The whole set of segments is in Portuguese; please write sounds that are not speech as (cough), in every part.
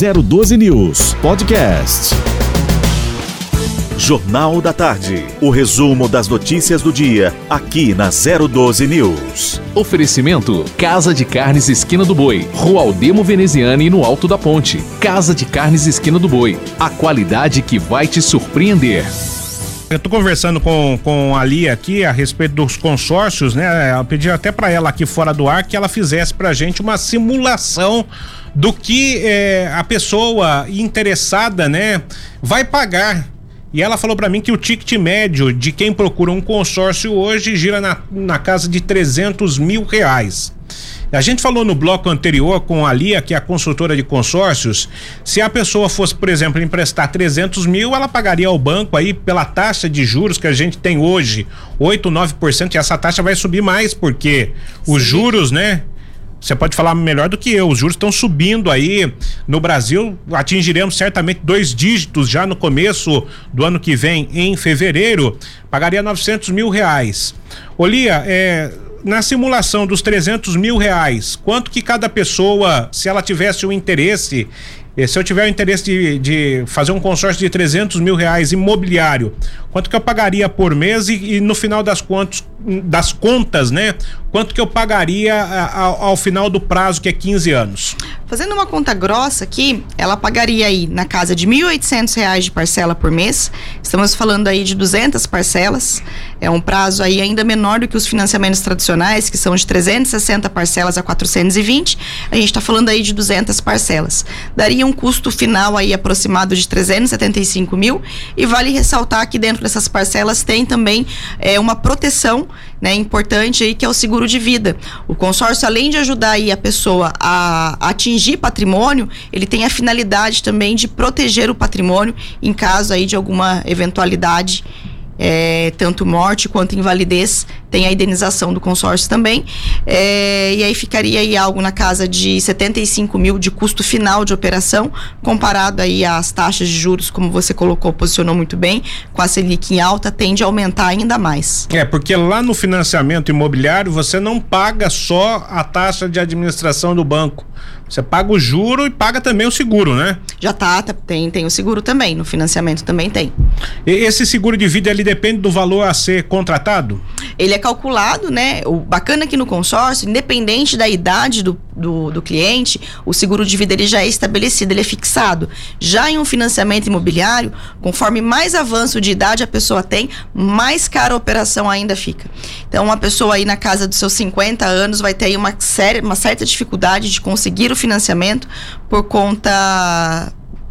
012 News Podcast. Jornal da Tarde. O resumo das notícias do dia, aqui na 012 News. Oferecimento: Casa de Carnes Esquina do Boi, Rua Aldemo Veneziane no Alto da Ponte. Casa de Carnes Esquina do Boi. A qualidade que vai te surpreender. Eu tô conversando com, com a Lia aqui a respeito dos consórcios, né? Eu pedi até para ela aqui fora do ar que ela fizesse pra gente uma simulação do que é, a pessoa interessada, né, vai pagar. E ela falou para mim que o ticket médio de quem procura um consórcio hoje gira na, na casa de 300 mil reais. A gente falou no bloco anterior com a Lia, que é a consultora de consórcios, se a pessoa fosse, por exemplo, emprestar 300 mil, ela pagaria ao banco aí pela taxa de juros que a gente tem hoje, 8, 9%, e essa taxa vai subir mais, porque Sim. os juros, né? Você pode falar melhor do que eu. Os juros estão subindo aí. No Brasil, atingiremos certamente dois dígitos já no começo do ano que vem, em fevereiro. Pagaria 900 mil reais. Olia, é, na simulação dos 300 mil reais, quanto que cada pessoa, se ela tivesse o interesse se eu tiver o interesse de, de, fazer um consórcio de 300 mil reais imobiliário, quanto que eu pagaria por mês e, e no final das das contas, né? Quanto que eu pagaria ao, ao final do prazo, que é 15 anos? Fazendo uma conta grossa aqui, ela pagaria aí na casa de R$ reais de parcela por mês. Estamos falando aí de 200 parcelas. É um prazo aí ainda menor do que os financiamentos tradicionais, que são de 360 parcelas a 420. A gente está falando aí de 200 parcelas. Daria um custo final aí aproximado de 375 mil. E vale ressaltar que dentro dessas parcelas tem também é, uma proteção né, importante aí que é o seguro de vida. O consórcio, além de ajudar aí a pessoa a, atingir patrimônio, ele tem a finalidade também de proteger o patrimônio em caso aí de alguma eventualidade é, tanto morte quanto invalidez, tem a indenização do consórcio também. É, e aí ficaria aí algo na casa de 75 mil de custo final de operação, comparado aí às taxas de juros, como você colocou, posicionou muito bem, com a Selic em alta, tende a aumentar ainda mais. É, porque lá no financiamento imobiliário você não paga só a taxa de administração do banco. Você paga o juro e paga também o seguro, né? Já tá, tá, tem, tem o seguro também, no financiamento também tem. E esse seguro de vida ele depende do valor a ser contratado? Ele é calculado, né? O bacana aqui no consórcio, independente da idade do, do, do cliente, o seguro de vida ele já é estabelecido, ele é fixado. Já em um financiamento imobiliário, conforme mais avanço de idade a pessoa tem, mais cara a operação ainda fica. Então, uma pessoa aí na casa dos seus 50 anos vai ter aí uma, séria, uma certa dificuldade de conseguir o financiamento por conta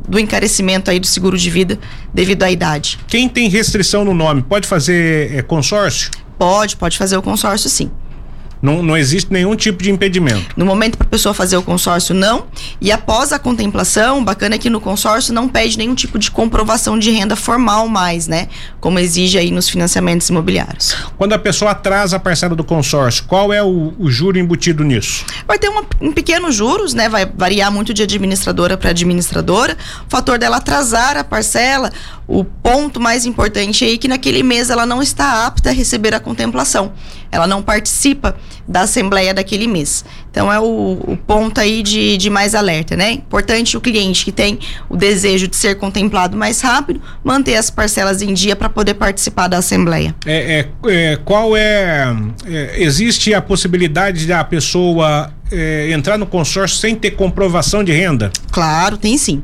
do encarecimento aí do seguro de vida devido à idade. Quem tem restrição no nome pode fazer é, consórcio? Pode, pode fazer o consórcio sim. Não, não existe nenhum tipo de impedimento. No momento para a pessoa fazer o consórcio, não. E após a contemplação, bacana é que no consórcio não pede nenhum tipo de comprovação de renda formal mais, né? Como exige aí nos financiamentos imobiliários. Quando a pessoa atrasa a parcela do consórcio, qual é o, o juro embutido nisso? Vai ter uma, um pequeno juros, né? Vai variar muito de administradora para administradora. O fator dela atrasar a parcela, o ponto mais importante aí é que naquele mês ela não está apta a receber a contemplação. Ela não participa da assembleia daquele mês. Então é o, o ponto aí de, de, mais alerta, né? Importante o cliente que tem o desejo de ser contemplado mais rápido, manter as parcelas em dia para poder participar da assembleia. É, é, é qual é, é, existe a possibilidade da pessoa é, entrar no consórcio sem ter comprovação de renda? Claro, tem sim.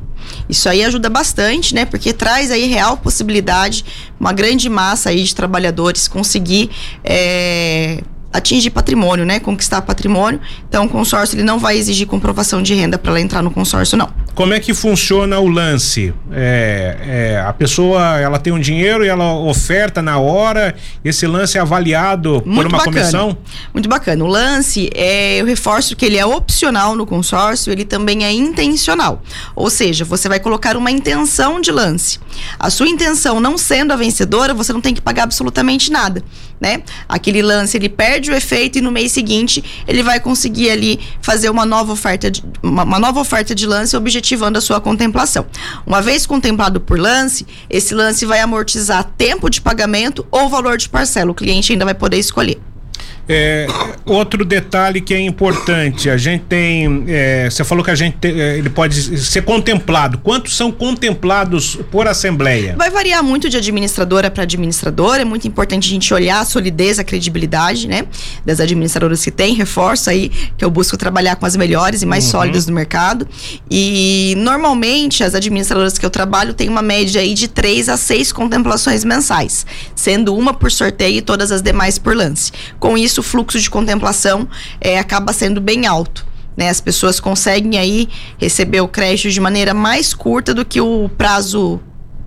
Isso aí ajuda bastante, né? Porque traz aí real possibilidade, uma grande massa aí de trabalhadores conseguir é, atingir patrimônio, né? Conquistar patrimônio. Então, o consórcio ele não vai exigir comprovação de renda para ela entrar no consórcio, não. Como é que funciona o lance? É, é, a pessoa ela tem um dinheiro e ela oferta na hora. Esse lance é avaliado Muito por uma bacana. comissão? Muito bacana. O lance é, eu reforço que ele é opcional no consórcio, ele também é intencional. Ou seja, você vai colocar uma intenção de lance. A sua intenção não sendo a vencedora, você não tem que pagar absolutamente nada né? Aquele lance ele perde o efeito e no mês seguinte ele vai conseguir ali fazer uma nova oferta de, uma, uma nova oferta de lance objetivando a sua contemplação. Uma vez contemplado por lance, esse lance vai amortizar tempo de pagamento ou valor de parcela. O cliente ainda vai poder escolher. É, outro detalhe que é importante, a gente tem, é, você falou que a gente é, ele pode ser contemplado. Quantos são contemplados por assembleia? Vai variar muito de administradora para administradora. É muito importante a gente olhar a solidez, a credibilidade, né, das administradoras que tem. Reforço aí que eu busco trabalhar com as melhores e mais uhum. sólidas do mercado. E normalmente as administradoras que eu trabalho têm uma média aí de três a seis contemplações mensais, sendo uma por sorteio e todas as demais por lance. Com isso isso o fluxo de contemplação é, acaba sendo bem alto. Né? As pessoas conseguem aí receber o crédito de maneira mais curta do que o prazo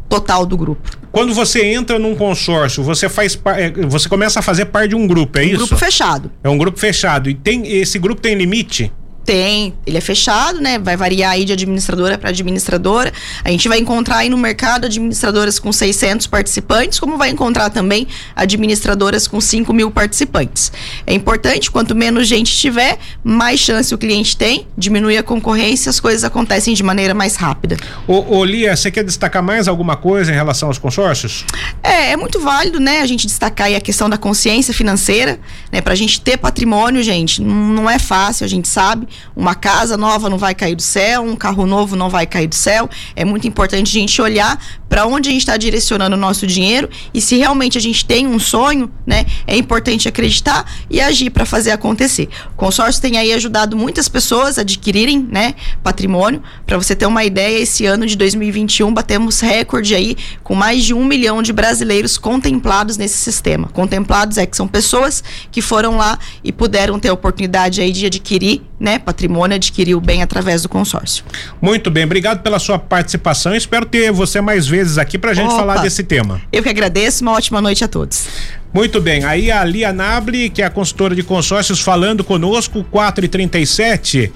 total do grupo. Quando você entra num consórcio, você faz é, você começa a fazer parte de um grupo, é um isso? Grupo fechado. É um grupo fechado. E tem esse grupo tem limite? Tem, ele é fechado, né? Vai variar aí de administradora para administradora. A gente vai encontrar aí no mercado administradoras com 600 participantes, como vai encontrar também administradoras com 5 mil participantes. É importante, quanto menos gente tiver, mais chance o cliente tem, diminui a concorrência, as coisas acontecem de maneira mais rápida. Ô, ô Lia, você quer destacar mais alguma coisa em relação aos consórcios? É, é muito válido, né? A gente destacar aí a questão da consciência financeira, né? Pra gente ter patrimônio, gente, não é fácil, a gente sabe. Uma casa nova não vai cair do céu, um carro novo não vai cair do céu. É muito importante a gente olhar para onde a gente está direcionando o nosso dinheiro e se realmente a gente tem um sonho, né, é importante acreditar e agir para fazer acontecer. O consórcio tem aí ajudado muitas pessoas a adquirirem, né, patrimônio. Para você ter uma ideia, esse ano de 2021 batemos recorde aí com mais de um milhão de brasileiros contemplados nesse sistema. Contemplados é que são pessoas que foram lá e puderam ter a oportunidade aí de adquirir, né, patrimônio, adquirir o bem através do consórcio. Muito bem, obrigado pela sua participação. Espero ter você mais vezes vezes aqui para a gente Opa, falar desse tema. Eu que agradeço, uma ótima noite a todos. Muito bem, aí a Lia Nable, que é a consultora de consórcios, falando conosco, 4 e 37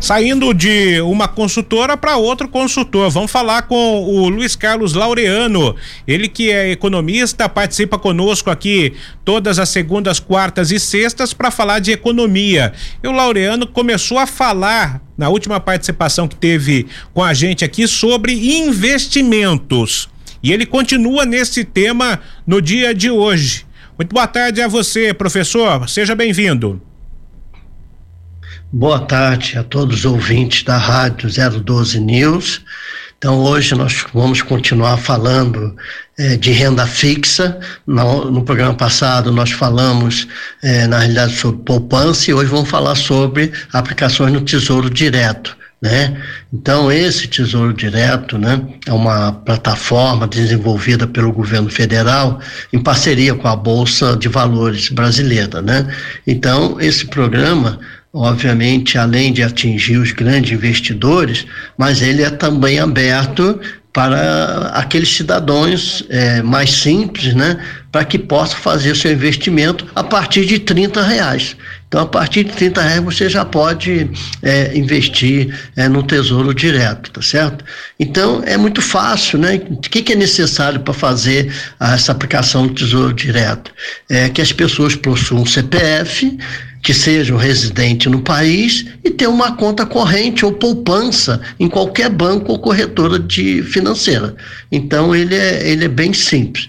saindo de uma consultora para outro consultor. Vamos falar com o Luiz Carlos Laureano, ele que é economista, participa conosco aqui todas as segundas, quartas e sextas para falar de economia. E o Laureano começou a falar na última participação que teve com a gente aqui sobre investimentos. E ele continua nesse tema no dia de hoje. Muito boa tarde a você, professor. Seja bem-vindo. Boa tarde a todos os ouvintes da Rádio 012 News. Então, hoje nós vamos continuar falando é, de renda fixa. No, no, programa passado, nós falamos, é, na realidade, sobre poupança e hoje vamos falar sobre aplicações no Tesouro Direto. Né? Então, esse Tesouro Direto né, é uma plataforma desenvolvida pelo governo federal em parceria com a Bolsa de Valores brasileira. Né? Então, esse programa obviamente, além de atingir os grandes investidores, mas ele é também aberto para aqueles cidadãos é, mais simples, né, para que possam fazer seu investimento a partir de 30 reais. Então, a partir de 30 reais você já pode é, investir é, no Tesouro Direto, tá certo? Então, é muito fácil, né? O que, que é necessário para fazer essa aplicação do Tesouro Direto? É que as pessoas possuam um CPF, que sejam residente no país e ter uma conta corrente ou poupança em qualquer banco ou corretora de financeira. Então ele é, ele é bem simples.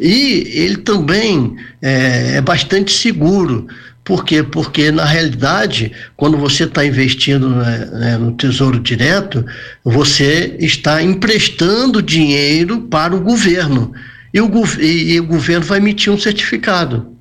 E ele também é, é bastante seguro. Por quê? Porque, na realidade, quando você está investindo né, né, no Tesouro Direto, você está emprestando dinheiro para o governo. E o, e, e o governo vai emitir um certificado.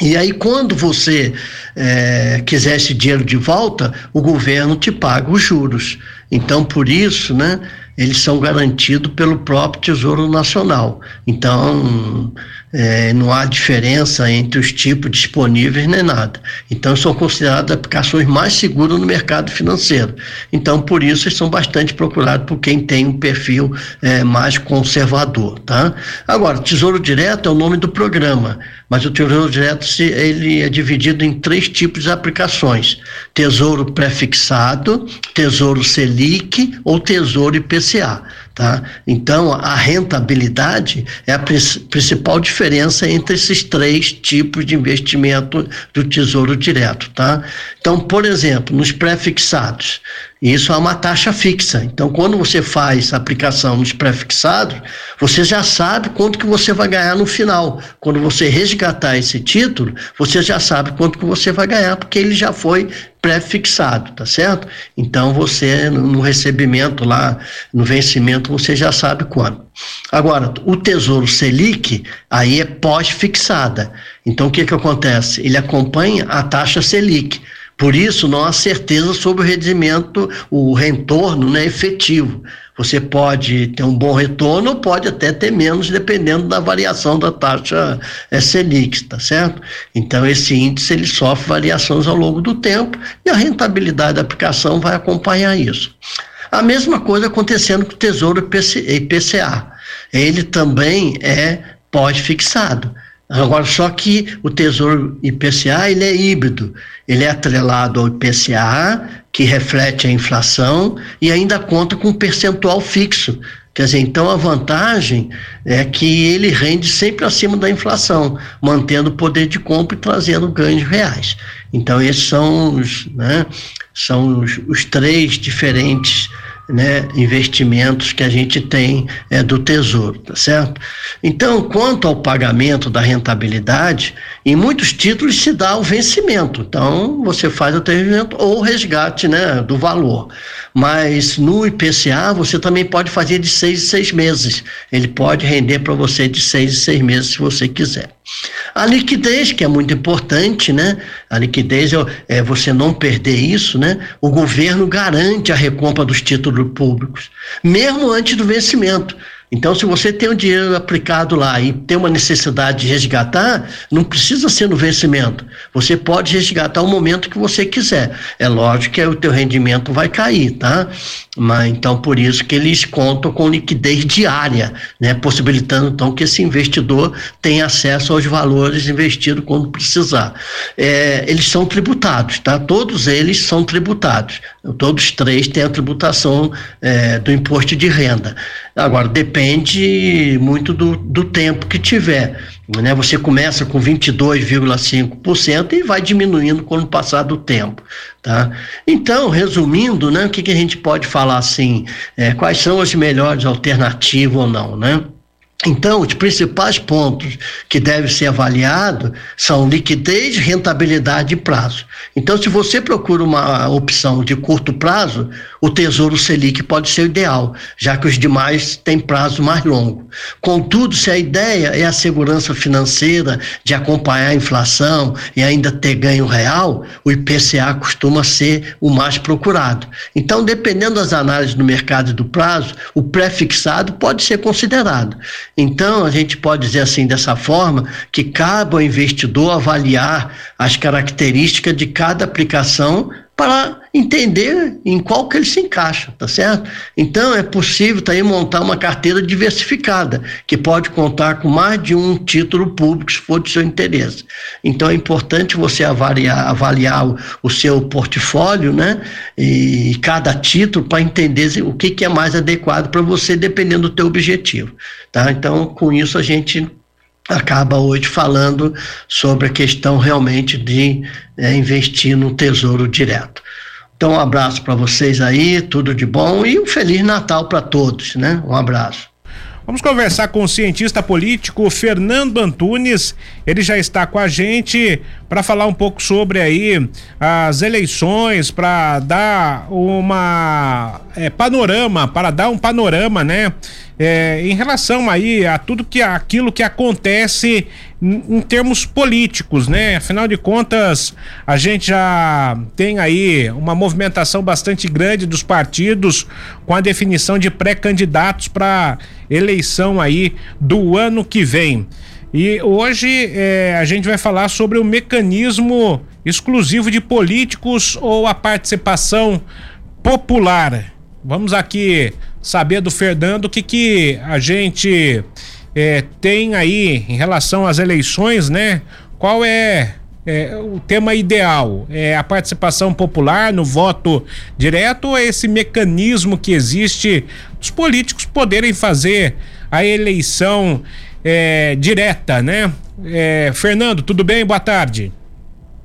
E aí, quando você é, quiser esse dinheiro de volta, o governo te paga os juros. Então, por isso, né, eles são garantidos pelo próprio Tesouro Nacional. Então, é, não há diferença entre os tipos disponíveis nem nada. Então, são consideradas aplicações mais seguras no mercado financeiro. Então, por isso, são bastante procurados por quem tem um perfil é, mais conservador. Tá? Agora, Tesouro Direto é o nome do programa, mas o Tesouro Direto ele é dividido em três tipos de aplicações: Tesouro prefixado, Tesouro Selic ou Tesouro IPCA. Tá? Então, a rentabilidade é a principal diferença entre esses três tipos de investimento do Tesouro Direto. Tá? Então, por exemplo, nos pré-fixados, isso é uma taxa fixa. Então, quando você faz a aplicação nos pré-fixados, você já sabe quanto que você vai ganhar no final. Quando você resgatar esse título, você já sabe quanto que você vai ganhar, porque ele já foi pré-fixado, tá certo? Então você no recebimento lá, no vencimento, você já sabe quando. Agora, o Tesouro Selic aí é pós-fixada. Então o que que acontece? Ele acompanha a taxa Selic. Por isso, não há certeza sobre o rendimento, o retorno né, efetivo. Você pode ter um bom retorno pode até ter menos, dependendo da variação da taxa é, Selic, tá certo? Então, esse índice ele sofre variações ao longo do tempo e a rentabilidade da aplicação vai acompanhar isso. A mesma coisa acontecendo com o Tesouro IPCA. Ele também é pós-fixado. Agora, só que o Tesouro IPCA ele é híbrido, ele é atrelado ao IPCA, que reflete a inflação, e ainda conta com um percentual fixo. Quer dizer, então a vantagem é que ele rende sempre acima da inflação, mantendo o poder de compra e trazendo ganhos reais. Então, esses são os, né, são os, os três diferentes né, investimentos que a gente tem é, do Tesouro, tá certo? Então, quanto ao pagamento da rentabilidade, em muitos títulos se dá o vencimento. Então, você faz o vencimento ou o resgate né, do valor. Mas no IPCA, você também pode fazer de seis em seis meses. Ele pode render para você de seis em seis meses, se você quiser. A liquidez, que é muito importante, né? A liquidez é, é você não perder isso, né? O governo garante a recompra dos títulos públicos, mesmo antes do vencimento. Então, se você tem o dinheiro aplicado lá e tem uma necessidade de resgatar, não precisa ser no vencimento. Você pode resgatar o momento que você quiser. É lógico que o teu rendimento vai cair, tá? Mas então por isso que eles contam com liquidez diária, né? Possibilitando então que esse investidor tenha acesso aos valores investidos quando precisar. É, eles são tributados, tá? Todos eles são tributados. Todos três têm a tributação é, do imposto de renda. Agora, depende muito do, do tempo que tiver. Né? Você começa com 22,5% e vai diminuindo com o passar do tempo. Tá? Então, resumindo, né, o que, que a gente pode falar assim? É, quais são as melhores alternativas ou não? Né? Então, os principais pontos que devem ser avaliados são liquidez, rentabilidade e prazo. Então, se você procura uma opção de curto prazo, o Tesouro Selic pode ser o ideal, já que os demais têm prazo mais longo. Contudo, se a ideia é a segurança financeira de acompanhar a inflação e ainda ter ganho real, o IPCA costuma ser o mais procurado. Então, dependendo das análises do mercado e do prazo, o pré-fixado pode ser considerado. Então, a gente pode dizer assim, dessa forma, que cabe ao investidor avaliar as características de cada aplicação para entender em qual que ele se encaixa, tá certo? Então é possível também montar uma carteira diversificada, que pode contar com mais de um título público, se for de seu interesse. Então é importante você avaliar, avaliar o, o seu portfólio, né? E cada título para entender o que, que é mais adequado para você, dependendo do teu objetivo, tá? Então com isso a gente acaba hoje falando sobre a questão realmente de é, investir no tesouro direto. Então, um abraço para vocês aí, tudo de bom e um Feliz Natal para todos, né? Um abraço. Vamos conversar com o cientista político Fernando Antunes. Ele já está com a gente para falar um pouco sobre aí as eleições, para dar uma é, panorama, para dar um panorama, né? É, em relação aí a tudo que aquilo que acontece em, em termos políticos, né? Afinal de contas, a gente já tem aí uma movimentação bastante grande dos partidos com a definição de pré-candidatos para eleição aí do ano que vem. E hoje é, a gente vai falar sobre o mecanismo exclusivo de políticos ou a participação popular. Vamos aqui saber do Fernando o que, que a gente é, tem aí em relação às eleições, né? Qual é é, o tema ideal? É a participação popular no voto direto ou é esse mecanismo que existe dos políticos poderem fazer a eleição é, direta, né? É, Fernando, tudo bem? Boa tarde.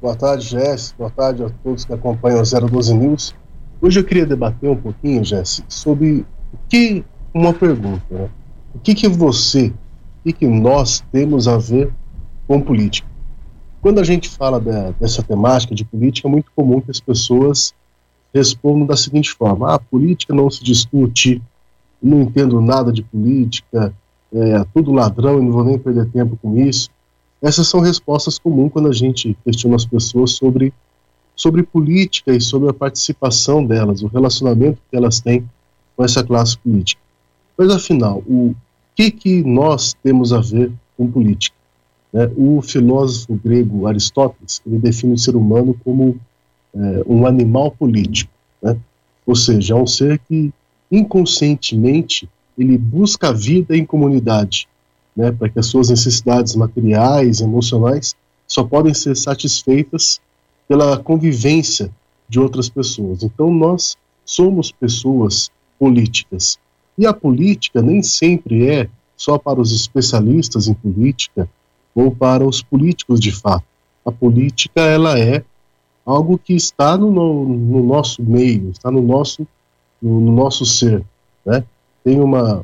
Boa tarde, Jess. Boa tarde a todos que acompanham o 012 News. Hoje eu queria debater um pouquinho, Jess, sobre o que uma pergunta, né? O que que você, o que que nós temos a ver com política? Quando a gente fala da, dessa temática de política, é muito comum que as pessoas respondam da seguinte forma: ah, política não se discute, não entendo nada de política, é tudo ladrão e não vou nem perder tempo com isso. Essas são respostas comuns quando a gente questiona as pessoas sobre, sobre política e sobre a participação delas, o relacionamento que elas têm com essa classe política. Mas afinal, o que, que nós temos a ver com política? Né? O filósofo grego Aristóteles ele define o ser humano como é, um animal político, né? ou seja, é um ser que inconscientemente ele busca a vida em comunidade, né, para que as suas necessidades materiais, emocionais, só podem ser satisfeitas pela convivência de outras pessoas. Então nós somos pessoas políticas. E a política nem sempre é só para os especialistas em política, ou para os políticos de fato. A política ela é algo que está no, no, no nosso meio, está no nosso no, no, nosso ser, né? Tem uma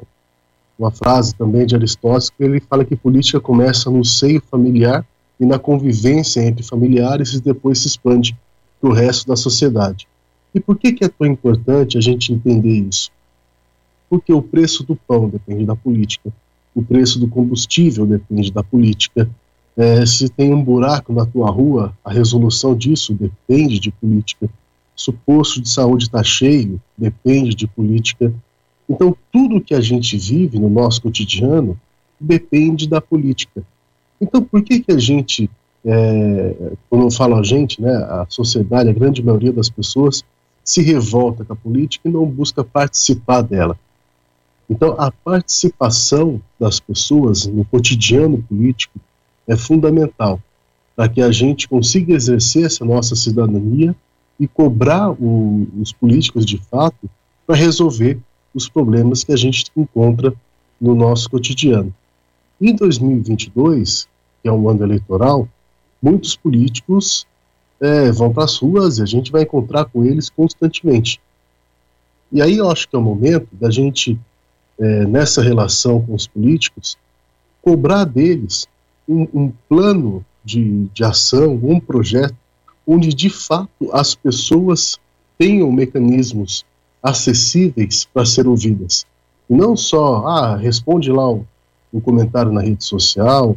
uma frase também de Aristóteles que ele fala que política começa no seio familiar e na convivência entre familiares e depois se expande para o resto da sociedade. E por que, que é tão importante a gente entender isso? Porque o preço do pão depende da política, o preço do combustível depende da política. É, se tem um buraco na tua rua, a resolução disso depende de política. Se o posto de saúde está cheio, depende de política. Então, tudo que a gente vive no nosso cotidiano depende da política. Então, por que que a gente, é, quando eu falo a gente, né, a sociedade, a grande maioria das pessoas, se revolta com a política e não busca participar dela? Então, a participação das pessoas no cotidiano político é fundamental para que a gente consiga exercer essa nossa cidadania e cobrar o, os políticos de fato para resolver os problemas que a gente encontra no nosso cotidiano. Em 2022, que é um ano eleitoral, muitos políticos é, vão para as ruas e a gente vai encontrar com eles constantemente. E aí eu acho que é o momento da gente é, nessa relação com os políticos, cobrar deles um, um plano de, de ação, um projeto, onde de fato as pessoas tenham mecanismos acessíveis para ser ouvidas. E não só, ah, responde lá um, um comentário na rede social,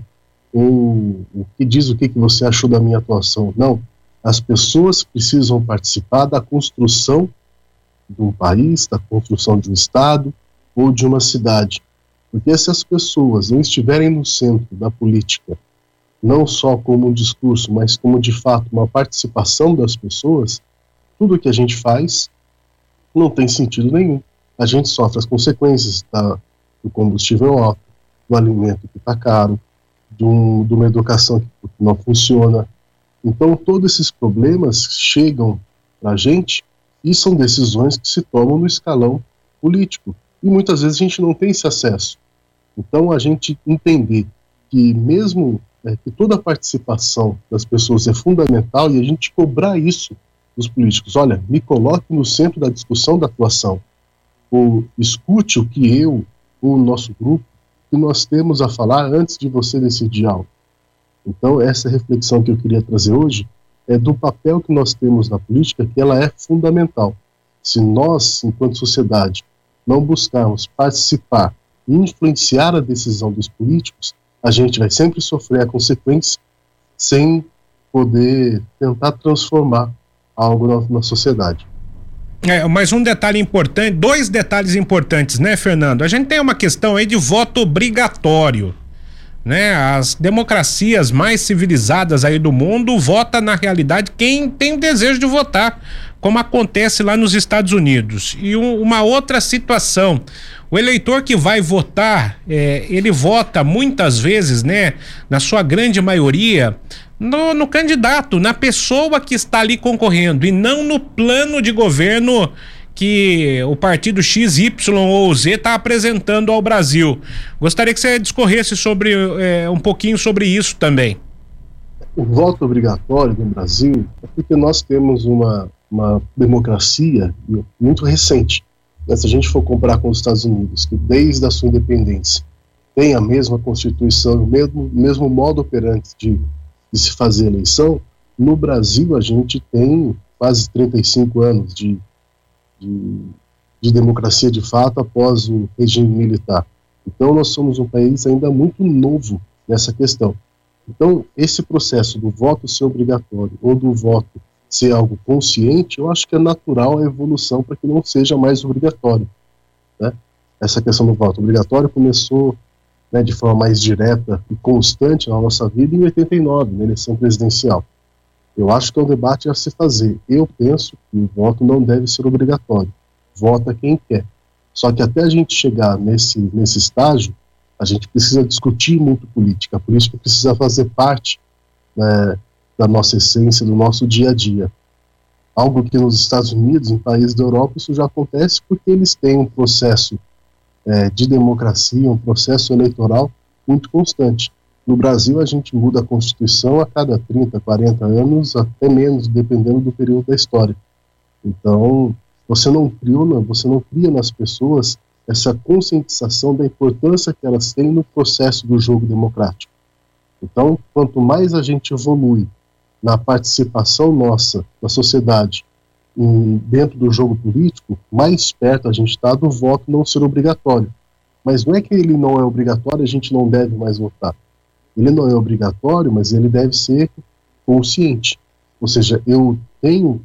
ou o que diz o que, que você achou da minha atuação. Não, as pessoas precisam participar da construção de um país, da construção de um Estado, ou de uma cidade. Porque se as pessoas não estiverem no centro da política, não só como um discurso, mas como de fato uma participação das pessoas, tudo que a gente faz não tem sentido nenhum. A gente sofre as consequências da, do combustível alto, do alimento que está caro, de, um, de uma educação que não funciona. Então, todos esses problemas chegam para a gente e são decisões que se tomam no escalão político e muitas vezes a gente não tem esse acesso. Então, a gente entender que mesmo é, que toda a participação das pessoas é fundamental e a gente cobrar isso dos políticos. Olha, me coloque no centro da discussão da atuação, ou escute o que eu, o nosso grupo, que nós temos a falar antes de você decidir algo. Então, essa reflexão que eu queria trazer hoje é do papel que nós temos na política, que ela é fundamental. Se nós, enquanto sociedade, não buscarmos participar e influenciar a decisão dos políticos, a gente vai sempre sofrer a consequência sem poder tentar transformar algo na, na sociedade. É, mas um detalhe importante, dois detalhes importantes, né, Fernando? A gente tem uma questão aí de voto obrigatório né? As democracias mais civilizadas aí do mundo vota na realidade quem tem desejo de votar, como acontece lá nos Estados Unidos. E um, uma outra situação, o eleitor que vai votar, é, ele vota muitas vezes, né? Na sua grande maioria, no, no candidato, na pessoa que está ali concorrendo e não no plano de governo que o partido X, Y ou Z está apresentando ao Brasil. Gostaria que você discorresse sobre é, um pouquinho sobre isso também. O voto obrigatório no Brasil é porque nós temos uma, uma democracia muito recente. Né? Se a gente for comparar com os Estados Unidos, que desde a sua independência tem a mesma Constituição, o mesmo, mesmo modo operante de, de se fazer eleição, no Brasil a gente tem quase 35 anos de de, de democracia de fato após o regime militar. Então, nós somos um país ainda muito novo nessa questão. Então, esse processo do voto ser obrigatório ou do voto ser algo consciente, eu acho que é natural a evolução para que não seja mais obrigatório. Né? Essa questão do voto obrigatório começou né, de forma mais direta e constante na nossa vida em 89, na eleição presidencial. Eu acho que é um debate a se fazer. Eu penso que o voto não deve ser obrigatório. Vota quem quer. Só que até a gente chegar nesse, nesse estágio, a gente precisa discutir muito política. Por isso que precisa fazer parte né, da nossa essência, do nosso dia a dia. Algo que nos Estados Unidos, em países da Europa, isso já acontece porque eles têm um processo é, de democracia, um processo eleitoral muito constante. No Brasil, a gente muda a Constituição a cada 30, 40 anos, até menos, dependendo do período da história. Então, você não cria, você não cria nas pessoas essa conscientização da importância que elas têm no processo do jogo democrático. Então, quanto mais a gente evolui na participação nossa da sociedade em, dentro do jogo político, mais perto a gente está do voto não ser obrigatório. Mas não é que ele não é obrigatório, a gente não deve mais votar. Ele não é obrigatório, mas ele deve ser consciente. Ou seja, eu tenho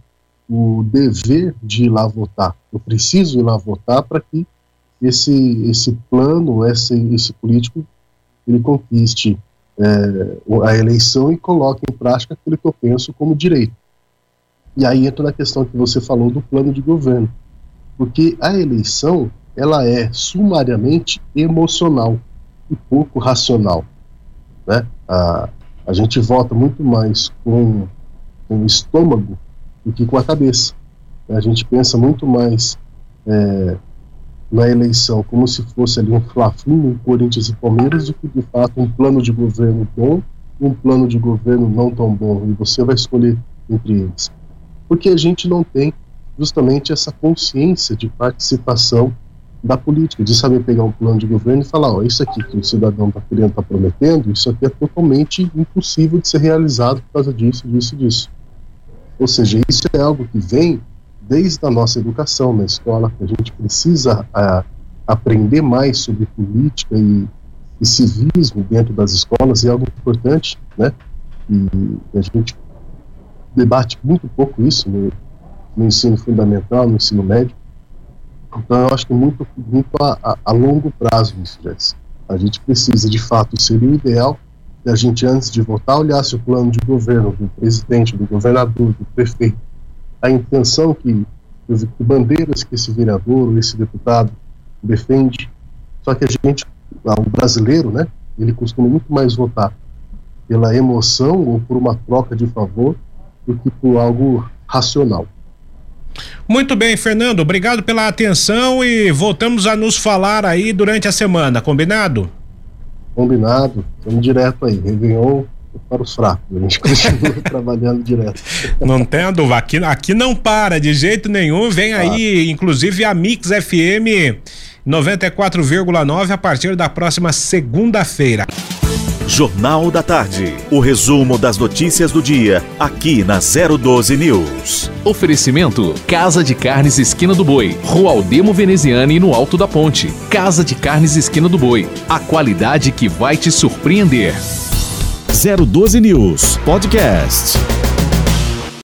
o dever de ir lá votar. Eu preciso ir lá votar para que esse esse plano, esse esse político, ele conquiste é, a eleição e coloque em prática aquilo que eu penso como direito. E aí entra na questão que você falou do plano de governo, porque a eleição ela é sumariamente emocional e pouco racional. Né? A, a gente vota muito mais com, com o estômago do que com a cabeça. A gente pensa muito mais é, na eleição como se fosse ali um Fla-Flu, um Corinthians e Palmeiras, do que de fato um plano de governo bom um plano de governo não tão bom. E você vai escolher entre eles. Porque a gente não tem justamente essa consciência de participação da política, de saber pegar um plano de governo e falar, ó, isso aqui que o cidadão está querendo, está prometendo, isso aqui é totalmente impossível de ser realizado por causa disso, disso, disso. Ou seja, isso é algo que vem desde a nossa educação na escola, que a gente precisa a, aprender mais sobre política e, e, civismo dentro das escolas, é algo importante, né? E a gente debate muito pouco isso no, no ensino fundamental, no ensino médio, então, eu acho que muito, muito a, a, a longo prazo isso, Jess. A gente precisa, de fato, seria o ideal que a gente, antes de votar, olhasse o plano de governo do presidente, do governador, do prefeito, a intenção que, que bandeiras que esse vereador ou esse deputado defende. Só que a gente, o brasileiro, né, ele costuma muito mais votar pela emoção ou por uma troca de favor do que por algo racional. Muito bem, Fernando, obrigado pela atenção e voltamos a nos falar aí durante a semana, combinado? Combinado, estamos direto aí, Réveillon para os fracos, a gente continua (laughs) trabalhando direto. Não tem dúvida, aqui, aqui não para de jeito nenhum, vem aí inclusive a Mix FM 94,9 a partir da próxima segunda-feira. Jornal da Tarde. O resumo das notícias do dia, aqui na 012 News. Oferecimento: Casa de Carnes Esquina do Boi, Rua Aldemo Veneziane no Alto da Ponte. Casa de Carnes Esquina do Boi. A qualidade que vai te surpreender. 012 News Podcast.